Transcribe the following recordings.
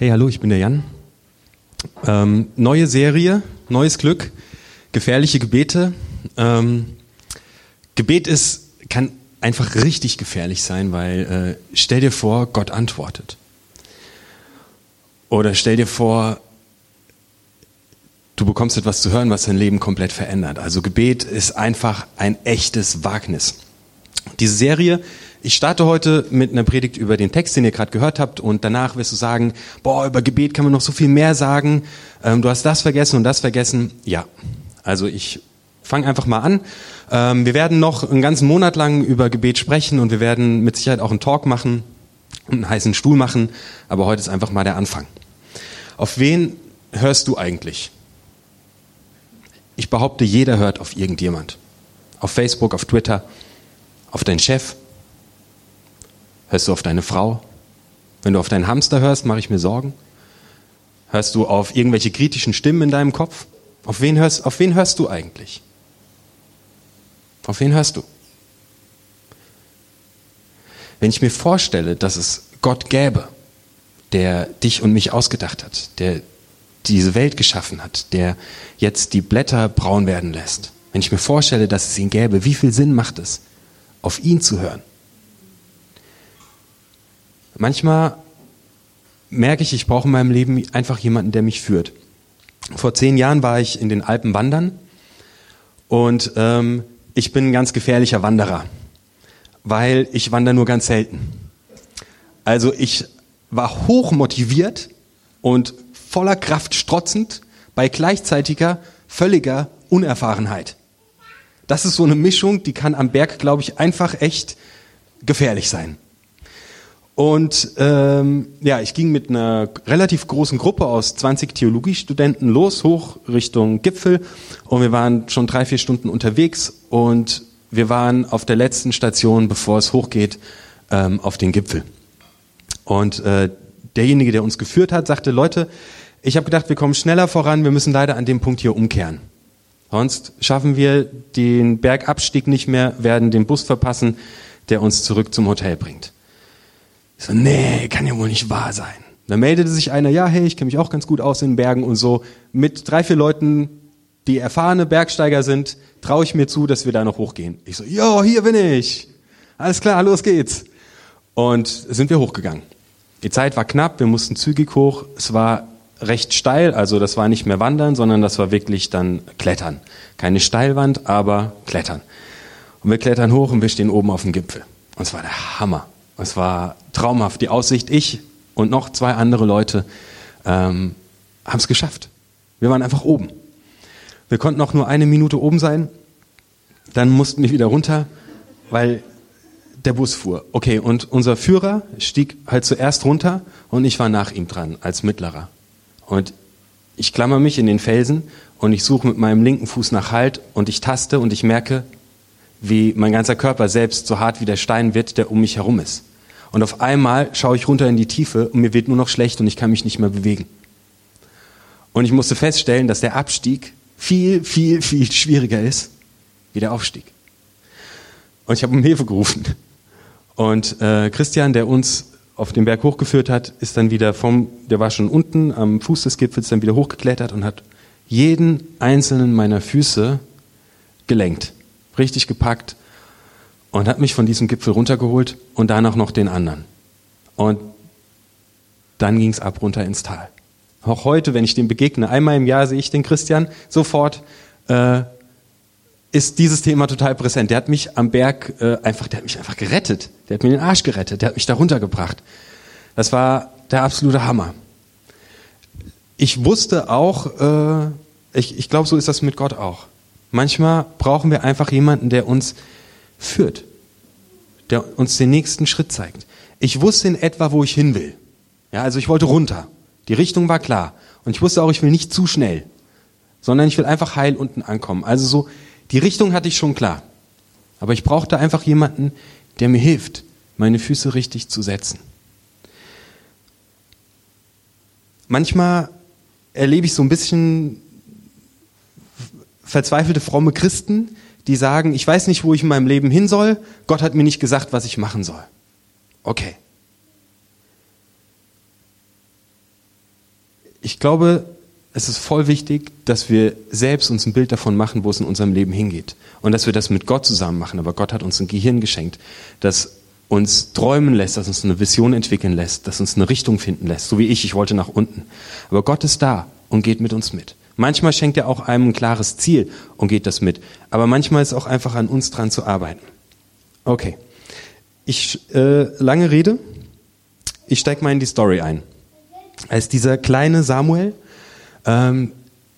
Hey, hallo, ich bin der Jan. Ähm, neue Serie, neues Glück, gefährliche Gebete. Ähm, Gebet ist, kann einfach richtig gefährlich sein, weil äh, stell dir vor, Gott antwortet. Oder stell dir vor, du bekommst etwas zu hören, was dein Leben komplett verändert. Also Gebet ist einfach ein echtes Wagnis. Diese Serie ich starte heute mit einer Predigt über den Text, den ihr gerade gehört habt, und danach wirst du sagen, boah, über Gebet kann man noch so viel mehr sagen. Ähm, du hast das vergessen und das vergessen. Ja, also ich fange einfach mal an. Ähm, wir werden noch einen ganzen Monat lang über Gebet sprechen und wir werden mit Sicherheit auch einen Talk machen und einen heißen Stuhl machen, aber heute ist einfach mal der Anfang. Auf wen hörst du eigentlich? Ich behaupte, jeder hört auf irgendjemand. Auf Facebook, auf Twitter, auf deinen Chef, Hörst du auf deine Frau? Wenn du auf deinen Hamster hörst, mache ich mir Sorgen. Hörst du auf irgendwelche kritischen Stimmen in deinem Kopf? Auf wen hörst, auf wen hörst du eigentlich? Auf wen hörst du? Wenn ich mir vorstelle, dass es Gott gäbe, der dich und mich ausgedacht hat, der diese Welt geschaffen hat, der jetzt die Blätter braun werden lässt, wenn ich mir vorstelle, dass es ihn gäbe, wie viel Sinn macht es, auf ihn zu hören? Manchmal merke ich, ich brauche in meinem Leben einfach jemanden, der mich führt. Vor zehn Jahren war ich in den Alpen wandern und ähm, ich bin ein ganz gefährlicher Wanderer, weil ich wandere nur ganz selten. Also ich war hoch motiviert und voller Kraft strotzend bei gleichzeitiger völliger Unerfahrenheit. Das ist so eine Mischung, die kann am Berg, glaube ich, einfach echt gefährlich sein. Und ähm, ja, ich ging mit einer relativ großen Gruppe aus 20 Theologiestudenten los, hoch Richtung Gipfel. Und wir waren schon drei, vier Stunden unterwegs. Und wir waren auf der letzten Station, bevor es hochgeht, ähm, auf den Gipfel. Und äh, derjenige, der uns geführt hat, sagte, Leute, ich habe gedacht, wir kommen schneller voran, wir müssen leider an dem Punkt hier umkehren. Sonst schaffen wir den Bergabstieg nicht mehr, werden den Bus verpassen, der uns zurück zum Hotel bringt. Ich so, nee, kann ja wohl nicht wahr sein. Dann meldete sich einer, ja, hey, ich kenne mich auch ganz gut aus in den Bergen und so. Mit drei, vier Leuten, die erfahrene Bergsteiger sind, traue ich mir zu, dass wir da noch hochgehen. Ich so, jo, hier bin ich. Alles klar, los geht's. Und sind wir hochgegangen. Die Zeit war knapp, wir mussten zügig hoch. Es war recht steil, also das war nicht mehr Wandern, sondern das war wirklich dann Klettern. Keine Steilwand, aber Klettern. Und wir klettern hoch und wir stehen oben auf dem Gipfel. Und es war der Hammer. Es war traumhaft. Die Aussicht, ich und noch zwei andere Leute ähm, haben es geschafft. Wir waren einfach oben. Wir konnten auch nur eine Minute oben sein. Dann mussten wir wieder runter, weil der Bus fuhr. Okay, und unser Führer stieg halt zuerst runter und ich war nach ihm dran als Mittlerer. Und ich klammer mich in den Felsen und ich suche mit meinem linken Fuß nach Halt und ich taste und ich merke, wie mein ganzer Körper selbst so hart wie der Stein wird, der um mich herum ist. Und auf einmal schaue ich runter in die Tiefe und mir wird nur noch schlecht und ich kann mich nicht mehr bewegen. Und ich musste feststellen, dass der Abstieg viel, viel, viel schwieriger ist wie der Aufstieg. Und ich habe um Hilfe gerufen. Und äh, Christian, der uns auf den Berg hochgeführt hat, ist dann wieder vom, der war schon unten am Fuß des Gipfels, dann wieder hochgeklettert und hat jeden einzelnen meiner Füße gelenkt, richtig gepackt und hat mich von diesem Gipfel runtergeholt und danach noch den anderen. Und dann ging es ab runter ins Tal. Auch heute, wenn ich dem begegne, einmal im Jahr sehe ich den Christian, sofort äh, ist dieses Thema total präsent. Der hat mich am Berg äh, einfach, der hat mich einfach gerettet. Der hat mir den Arsch gerettet. Der hat mich da runtergebracht. Das war der absolute Hammer. Ich wusste auch, äh, ich, ich glaube, so ist das mit Gott auch. Manchmal brauchen wir einfach jemanden, der uns führt, der uns den nächsten Schritt zeigt. Ich wusste in etwa, wo ich hin will. Ja, also ich wollte runter. Die Richtung war klar. Und ich wusste auch, ich will nicht zu schnell, sondern ich will einfach heil unten ankommen. Also so, die Richtung hatte ich schon klar. Aber ich brauchte einfach jemanden, der mir hilft, meine Füße richtig zu setzen. Manchmal erlebe ich so ein bisschen verzweifelte fromme Christen, die sagen, ich weiß nicht, wo ich in meinem Leben hin soll, Gott hat mir nicht gesagt, was ich machen soll. Okay. ich glaube, es ist voll wichtig, dass wir selbst uns ein Bild davon machen, wo es in unserem Leben hingeht. Und dass wir das mit Gott zusammen machen. Aber Gott hat uns ein Gehirn geschenkt, das uns träumen lässt, das uns eine Vision entwickeln lässt, das uns eine Richtung finden lässt. So wie ich, ich wollte nach unten. Aber Gott ist da und geht mit uns mit. Manchmal schenkt er auch einem ein klares Ziel und geht das mit. Aber manchmal ist auch einfach an uns dran zu arbeiten. Okay. Ich, äh, lange Rede. Ich steige mal in die Story ein. Als dieser kleine Samuel, ähm,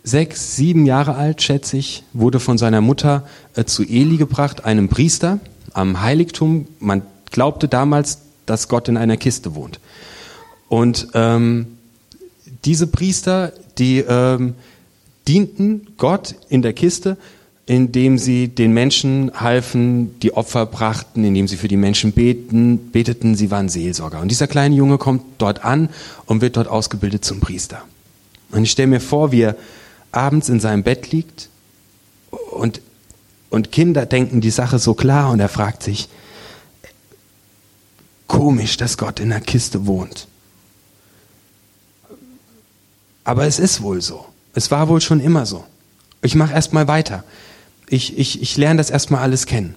sechs, sieben Jahre alt, schätze ich, wurde von seiner Mutter äh, zu Eli gebracht, einem Priester am Heiligtum. Man glaubte damals, dass Gott in einer Kiste wohnt. Und ähm, diese Priester, die ähm, dienten Gott in der Kiste, indem sie den Menschen halfen, die Opfer brachten, indem sie für die Menschen beten, beteten, sie waren Seelsorger. Und dieser kleine Junge kommt dort an und wird dort ausgebildet zum Priester. Und ich stelle mir vor, wie er abends in seinem Bett liegt und, und Kinder denken die Sache so klar und er fragt sich, komisch, dass Gott in der Kiste wohnt. Aber es ist wohl so. Es war wohl schon immer so. Ich mache erstmal weiter. Ich, ich, ich lerne das erstmal alles kennen.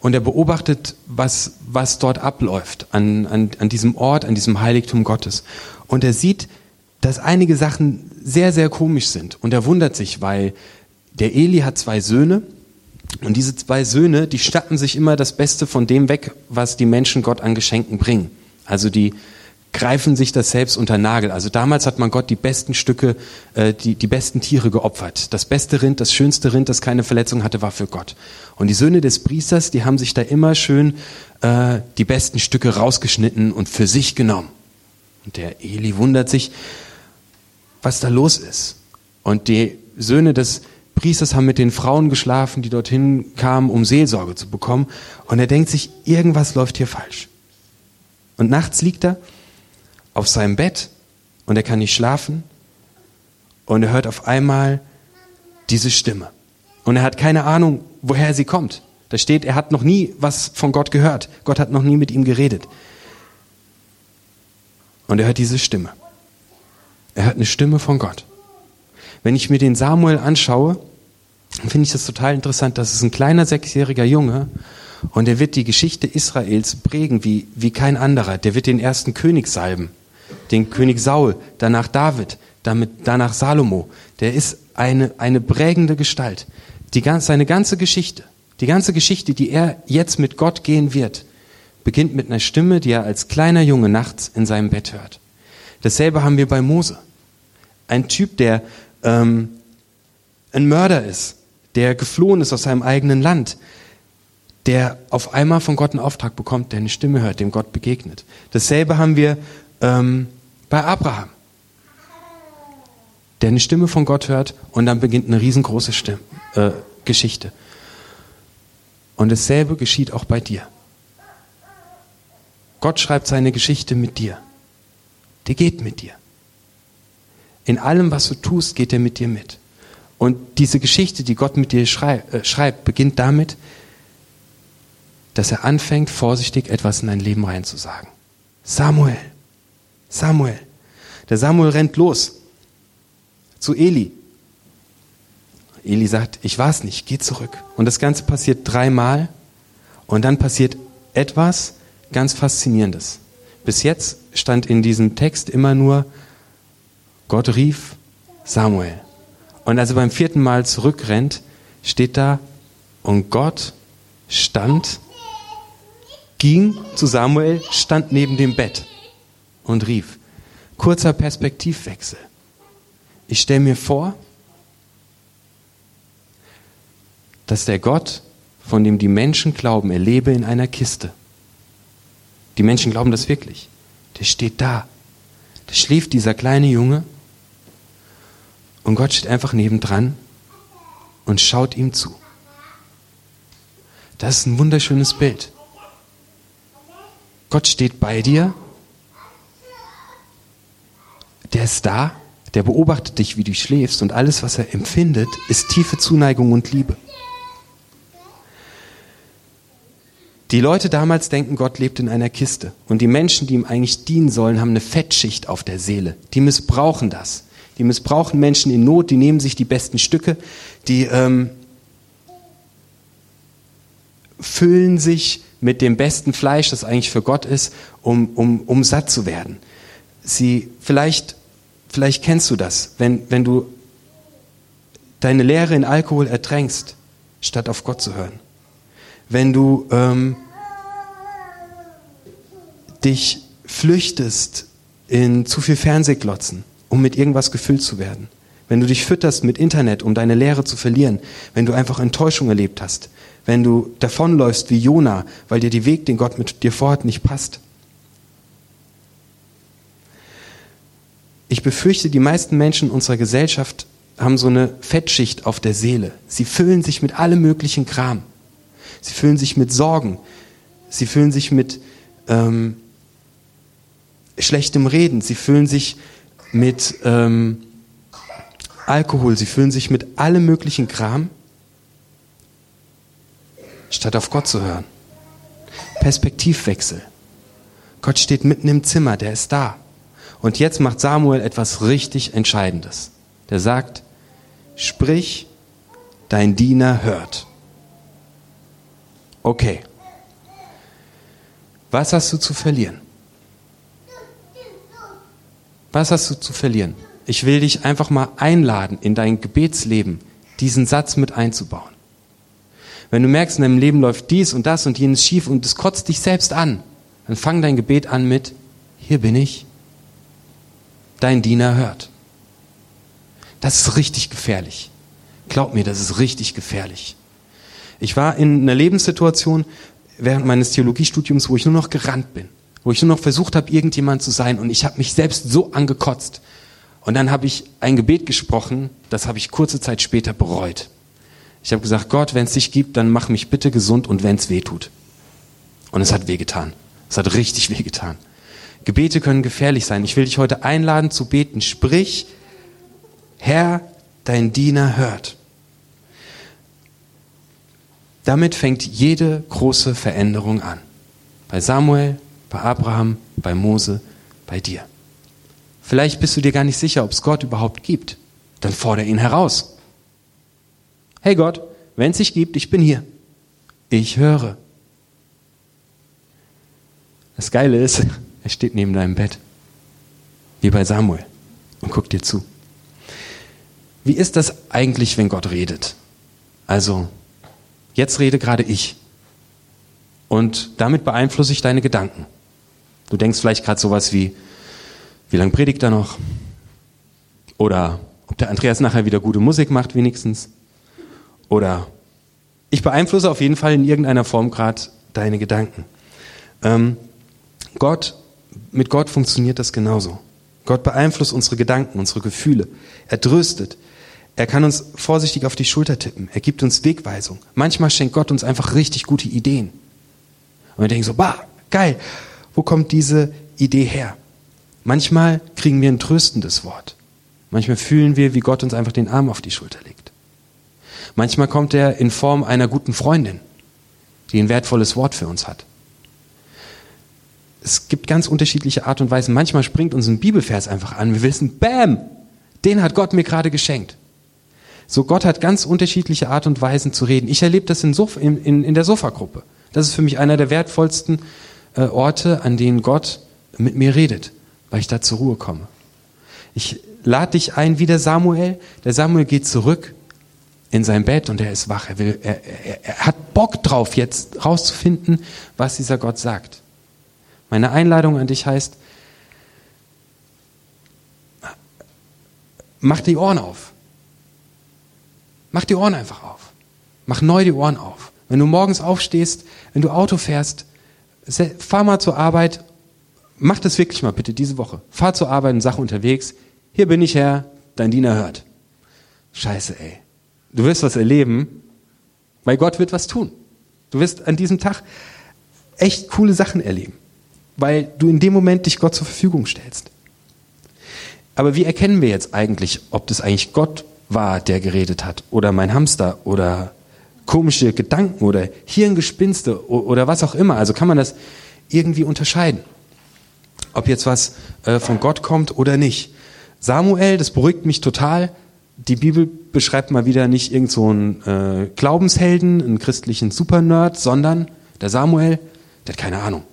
Und er beobachtet, was, was dort abläuft an, an, an diesem Ort, an diesem Heiligtum Gottes. Und er sieht, dass einige Sachen sehr, sehr komisch sind. Und er wundert sich, weil der Eli hat zwei Söhne. Und diese zwei Söhne, die statten sich immer das Beste von dem weg, was die Menschen Gott an Geschenken bringen. Also die, greifen sich das selbst unter Nagel. Also damals hat man Gott die besten Stücke, äh, die, die besten Tiere geopfert. Das beste Rind, das schönste Rind, das keine Verletzung hatte, war für Gott. Und die Söhne des Priesters, die haben sich da immer schön äh, die besten Stücke rausgeschnitten und für sich genommen. Und der Eli wundert sich, was da los ist. Und die Söhne des Priesters haben mit den Frauen geschlafen, die dorthin kamen, um Seelsorge zu bekommen. Und er denkt sich, irgendwas läuft hier falsch. Und nachts liegt er auf seinem Bett und er kann nicht schlafen und er hört auf einmal diese Stimme. Und er hat keine Ahnung, woher sie kommt. Da steht, er hat noch nie was von Gott gehört. Gott hat noch nie mit ihm geredet. Und er hört diese Stimme. Er hört eine Stimme von Gott. Wenn ich mir den Samuel anschaue, finde ich das total interessant. Das ist ein kleiner sechsjähriger Junge und er wird die Geschichte Israels prägen wie, wie kein anderer. Der wird den ersten König salben den König Saul, danach David, damit, danach Salomo. Der ist eine, eine prägende Gestalt. Die ganz, seine ganze Geschichte, die ganze Geschichte, die er jetzt mit Gott gehen wird, beginnt mit einer Stimme, die er als kleiner Junge nachts in seinem Bett hört. Dasselbe haben wir bei Mose. Ein Typ, der ähm, ein Mörder ist, der geflohen ist aus seinem eigenen Land, der auf einmal von Gott einen Auftrag bekommt, der eine Stimme hört, dem Gott begegnet. Dasselbe haben wir ähm, bei Abraham, der eine Stimme von Gott hört und dann beginnt eine riesengroße Stimme, äh, Geschichte. Und dasselbe geschieht auch bei dir. Gott schreibt seine Geschichte mit dir. Die geht mit dir. In allem, was du tust, geht er mit dir mit. Und diese Geschichte, die Gott mit dir schrei äh, schreibt, beginnt damit, dass er anfängt, vorsichtig etwas in dein Leben reinzusagen. Samuel, Samuel. Der Samuel rennt los zu Eli. Eli sagt, ich weiß nicht, geh zurück. Und das Ganze passiert dreimal und dann passiert etwas ganz Faszinierendes. Bis jetzt stand in diesem Text immer nur, Gott rief Samuel. Und als er beim vierten Mal zurückrennt, steht da, und Gott stand, ging zu Samuel, stand neben dem Bett und rief. Kurzer Perspektivwechsel. Ich stelle mir vor, dass der Gott, von dem die Menschen glauben, er lebe in einer Kiste. Die Menschen glauben das wirklich. Der steht da. Da schläft dieser kleine Junge und Gott steht einfach nebendran und schaut ihm zu. Das ist ein wunderschönes Bild. Gott steht bei dir der ist da, der beobachtet dich, wie du schläfst und alles, was er empfindet, ist tiefe Zuneigung und Liebe. Die Leute damals denken, Gott lebt in einer Kiste. Und die Menschen, die ihm eigentlich dienen sollen, haben eine Fettschicht auf der Seele. Die missbrauchen das. Die missbrauchen Menschen in Not, die nehmen sich die besten Stücke, die ähm, füllen sich mit dem besten Fleisch, das eigentlich für Gott ist, um, um, um satt zu werden. Sie, vielleicht, vielleicht kennst du das, wenn, wenn du deine Lehre in Alkohol ertränkst, statt auf Gott zu hören. Wenn du ähm, dich flüchtest in zu viel Fernsehglotzen, um mit irgendwas gefüllt zu werden. Wenn du dich fütterst mit Internet, um deine Lehre zu verlieren. Wenn du einfach Enttäuschung erlebt hast. Wenn du davonläufst wie Jona, weil dir der Weg, den Gott mit dir vorhat, nicht passt. Ich befürchte, die meisten Menschen unserer Gesellschaft haben so eine Fettschicht auf der Seele. Sie füllen sich mit allem möglichen Kram. Sie füllen sich mit Sorgen. Sie füllen sich mit ähm, schlechtem Reden. Sie füllen sich mit ähm, Alkohol. Sie füllen sich mit allem möglichen Kram, statt auf Gott zu hören. Perspektivwechsel. Gott steht mitten im Zimmer, der ist da. Und jetzt macht Samuel etwas richtig Entscheidendes. Der sagt, sprich, dein Diener hört. Okay. Was hast du zu verlieren? Was hast du zu verlieren? Ich will dich einfach mal einladen, in dein Gebetsleben diesen Satz mit einzubauen. Wenn du merkst, in deinem Leben läuft dies und das und jenes schief und es kotzt dich selbst an, dann fang dein Gebet an mit, hier bin ich, dein Diener hört. Das ist richtig gefährlich. Glaub mir, das ist richtig gefährlich. Ich war in einer Lebenssituation während meines Theologiestudiums, wo ich nur noch gerannt bin, wo ich nur noch versucht habe, irgendjemand zu sein und ich habe mich selbst so angekotzt. Und dann habe ich ein Gebet gesprochen, das habe ich kurze Zeit später bereut. Ich habe gesagt, Gott, wenn es dich gibt, dann mach mich bitte gesund und wenn es weh tut. Und es hat wehgetan. Es hat richtig wehgetan. Gebete können gefährlich sein. Ich will dich heute einladen zu beten. Sprich, Herr, dein Diener hört. Damit fängt jede große Veränderung an. Bei Samuel, bei Abraham, bei Mose, bei dir. Vielleicht bist du dir gar nicht sicher, ob es Gott überhaupt gibt. Dann fordere ihn heraus. Hey Gott, wenn es dich gibt, ich bin hier. Ich höre. Das Geile ist, er steht neben deinem Bett. Wie bei Samuel. Und guckt dir zu. Wie ist das eigentlich, wenn Gott redet? Also, Jetzt rede gerade ich. Und damit beeinflusse ich deine Gedanken. Du denkst vielleicht gerade sowas wie, wie lange predigt er noch? Oder ob der Andreas nachher wieder gute Musik macht, wenigstens. Oder ich beeinflusse auf jeden Fall in irgendeiner Form gerade deine Gedanken. Ähm, Gott, mit Gott funktioniert das genauso. Gott beeinflusst unsere Gedanken, unsere Gefühle. Er tröstet, er kann uns vorsichtig auf die Schulter tippen. Er gibt uns Wegweisung. Manchmal schenkt Gott uns einfach richtig gute Ideen. Und wir denken so, bah, geil, wo kommt diese Idee her? Manchmal kriegen wir ein tröstendes Wort. Manchmal fühlen wir, wie Gott uns einfach den Arm auf die Schulter legt. Manchmal kommt er in Form einer guten Freundin, die ein wertvolles Wort für uns hat. Es gibt ganz unterschiedliche Art und Weisen. Manchmal springt uns ein Bibelvers einfach an. Wir wissen, bam, den hat Gott mir gerade geschenkt. So Gott hat ganz unterschiedliche Art und Weisen zu reden. Ich erlebe das in, Sof in, in, in der Sofagruppe. Das ist für mich einer der wertvollsten äh, Orte, an denen Gott mit mir redet, weil ich da zur Ruhe komme. Ich lade dich ein, wie der Samuel. Der Samuel geht zurück in sein Bett und er ist wach. Er, will, er, er, er hat Bock drauf, jetzt rauszufinden, was dieser Gott sagt. Meine Einladung an dich heißt, mach die Ohren auf. Mach die Ohren einfach auf. Mach neu die Ohren auf. Wenn du morgens aufstehst, wenn du Auto fährst, fahr mal zur Arbeit. Mach das wirklich mal bitte diese Woche. Fahr zur Arbeit und sag unterwegs, hier bin ich Herr, dein Diener hört. Scheiße, ey. Du wirst was erleben, weil Gott wird was tun. Du wirst an diesem Tag echt coole Sachen erleben, weil du in dem Moment dich Gott zur Verfügung stellst. Aber wie erkennen wir jetzt eigentlich, ob das eigentlich Gott war, der geredet hat, oder mein Hamster, oder komische Gedanken oder Hirngespinste oder was auch immer. Also kann man das irgendwie unterscheiden, ob jetzt was äh, von Gott kommt oder nicht. Samuel, das beruhigt mich total. Die Bibel beschreibt mal wieder nicht irgend so einen äh, Glaubenshelden, einen christlichen Supernerd, sondern der Samuel, der hat keine Ahnung.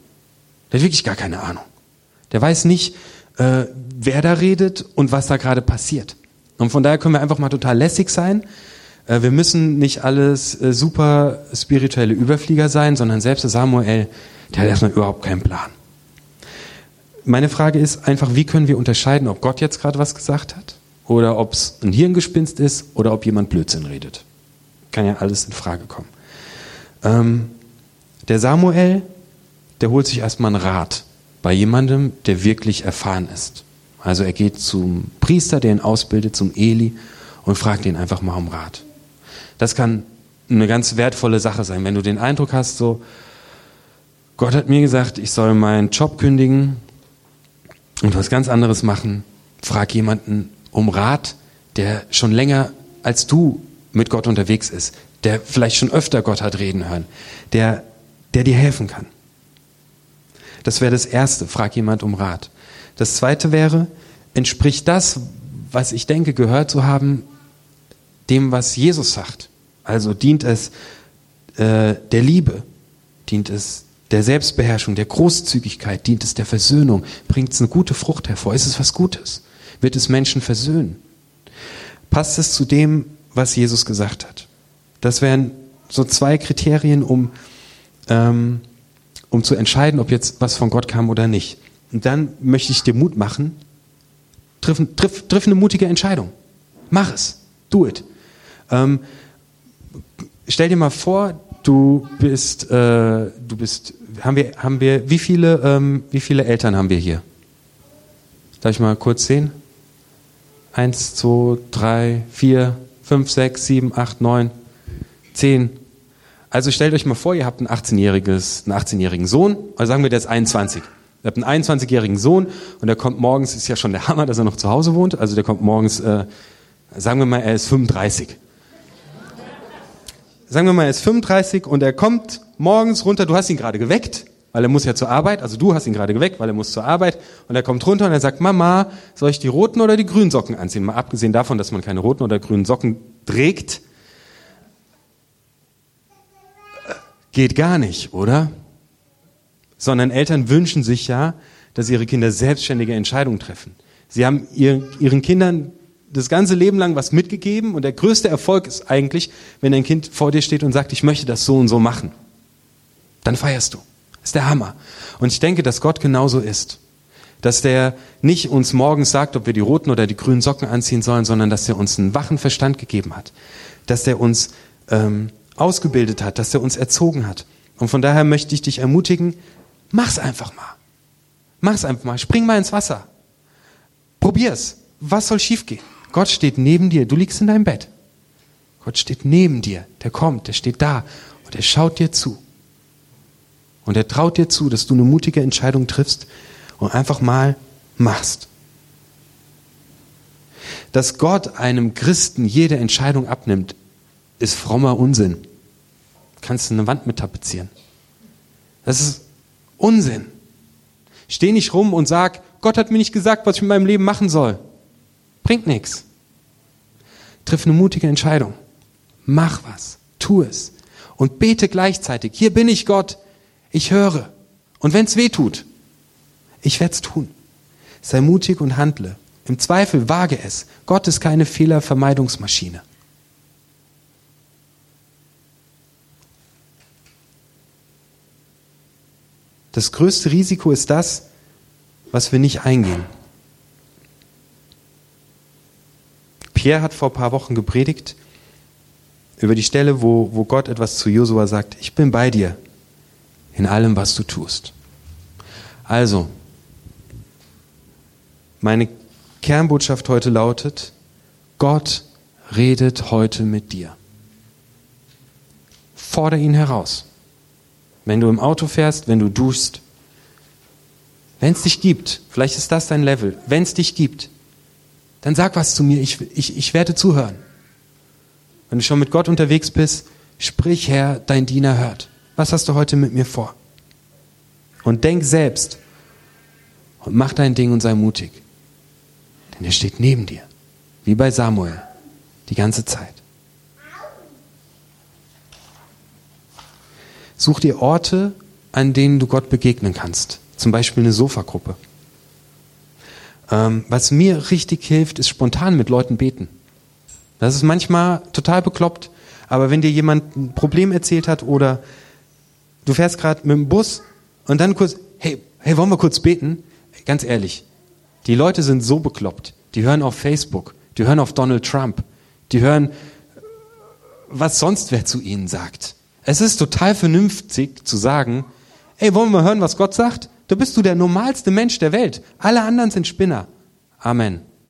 Der hat wirklich gar keine Ahnung. Der weiß nicht, äh, wer da redet und was da gerade passiert. Und von daher können wir einfach mal total lässig sein. Äh, wir müssen nicht alles äh, super spirituelle Überflieger sein, sondern selbst der Samuel, der hat erstmal überhaupt keinen Plan. Meine Frage ist einfach, wie können wir unterscheiden, ob Gott jetzt gerade was gesagt hat oder ob es ein Hirngespinst ist oder ob jemand Blödsinn redet. Kann ja alles in Frage kommen. Ähm, der Samuel, der holt sich erstmal einen Rat bei jemandem, der wirklich erfahren ist. Also er geht zum Priester, der ihn ausbildet, zum Eli und fragt ihn einfach mal um Rat. Das kann eine ganz wertvolle Sache sein, wenn du den Eindruck hast, so, Gott hat mir gesagt, ich soll meinen Job kündigen und was ganz anderes machen. Frag jemanden um Rat, der schon länger als du mit Gott unterwegs ist, der vielleicht schon öfter Gott hat reden hören, der, der dir helfen kann. Das wäre das Erste, frag jemand um Rat. Das Zweite wäre, entspricht das, was ich denke gehört zu haben, dem, was Jesus sagt. Also dient es äh, der Liebe, dient es der Selbstbeherrschung, der Großzügigkeit, dient es der Versöhnung, bringt es eine gute Frucht hervor, ist es was Gutes, wird es Menschen versöhnen. Passt es zu dem, was Jesus gesagt hat? Das wären so zwei Kriterien, um, ähm, um zu entscheiden, ob jetzt was von Gott kam oder nicht. Und dann möchte ich dir Mut machen, triff, triff, triff eine mutige Entscheidung. Mach es. Do it. Ähm, stell dir mal vor, du bist, äh, du bist, haben wir, haben wir, wie viele, ähm, wie viele Eltern haben wir hier? Darf ich mal kurz sehen? Eins, zwei, drei, vier, fünf, sechs, sieben, acht, neun, zehn. Also stellt euch mal vor, ihr habt ein 18-jähriges, einen 18-jährigen Sohn, also sagen wir, der ist 21. Ihr habt einen 21-jährigen Sohn und der kommt morgens, ist ja schon der Hammer, dass er noch zu Hause wohnt, also der kommt morgens, äh, sagen wir mal, er ist 35 sagen wir mal, er ist 35 und er kommt morgens runter, du hast ihn gerade geweckt, weil er muss ja zur Arbeit, also du hast ihn gerade geweckt, weil er muss zur Arbeit. Und er kommt runter und er sagt, Mama, soll ich die roten oder die grünen Socken anziehen? Mal abgesehen davon, dass man keine roten oder grünen Socken trägt, geht gar nicht, oder? Sondern Eltern wünschen sich ja, dass ihre Kinder selbstständige Entscheidungen treffen. Sie haben ihren Kindern das ganze Leben lang was mitgegeben und der größte Erfolg ist eigentlich, wenn ein Kind vor dir steht und sagt, ich möchte das so und so machen. Dann feierst du. Das ist der Hammer. Und ich denke, dass Gott genauso ist. Dass der nicht uns morgens sagt, ob wir die roten oder die grünen Socken anziehen sollen, sondern dass er uns einen wachen Verstand gegeben hat. Dass er uns ähm, ausgebildet hat, dass er uns erzogen hat. Und von daher möchte ich dich ermutigen, mach's einfach mal. Mach's einfach mal. Spring mal ins Wasser. Probier's. Was soll schiefgehen? Gott steht neben dir, du liegst in deinem Bett. Gott steht neben dir, der kommt, der steht da und er schaut dir zu. Und er traut dir zu, dass du eine mutige Entscheidung triffst und einfach mal machst. Dass Gott einem Christen jede Entscheidung abnimmt, ist frommer Unsinn. Kannst du eine Wand mit tapezieren. Das ist Unsinn. Steh nicht rum und sag, Gott hat mir nicht gesagt, was ich mit meinem Leben machen soll. Bringt nichts. Triff eine mutige Entscheidung. Mach was. Tu es. Und bete gleichzeitig. Hier bin ich Gott. Ich höre. Und wenn es weh tut, ich werde es tun. Sei mutig und handle. Im Zweifel wage es. Gott ist keine Fehlervermeidungsmaschine. Das größte Risiko ist das, was wir nicht eingehen. Pierre hat vor ein paar Wochen gepredigt über die Stelle, wo, wo Gott etwas zu Josua sagt, ich bin bei dir in allem, was du tust. Also, meine Kernbotschaft heute lautet, Gott redet heute mit dir. Fordere ihn heraus. Wenn du im Auto fährst, wenn du duschst, wenn es dich gibt, vielleicht ist das dein Level, wenn es dich gibt, dann sag was zu mir, ich, ich, ich werde zuhören. Wenn du schon mit Gott unterwegs bist, Sprich, Herr, dein Diener hört. Was hast du heute mit mir vor? Und denk selbst und mach dein Ding und sei mutig. Denn er steht neben dir, wie bei Samuel, die ganze Zeit. Such dir Orte, an denen du Gott begegnen kannst. Zum Beispiel eine Sofagruppe. Ähm, was mir richtig hilft, ist spontan mit Leuten beten. Das ist manchmal total bekloppt, aber wenn dir jemand ein Problem erzählt hat oder du fährst gerade mit dem Bus und dann kurz, hey, hey, wollen wir kurz beten? Ganz ehrlich, die Leute sind so bekloppt. Die hören auf Facebook, die hören auf Donald Trump, die hören, was sonst wer zu ihnen sagt. Es ist total vernünftig zu sagen, ey, wollen wir hören, was Gott sagt? Da bist du der normalste Mensch der Welt. Alle anderen sind Spinner. Amen.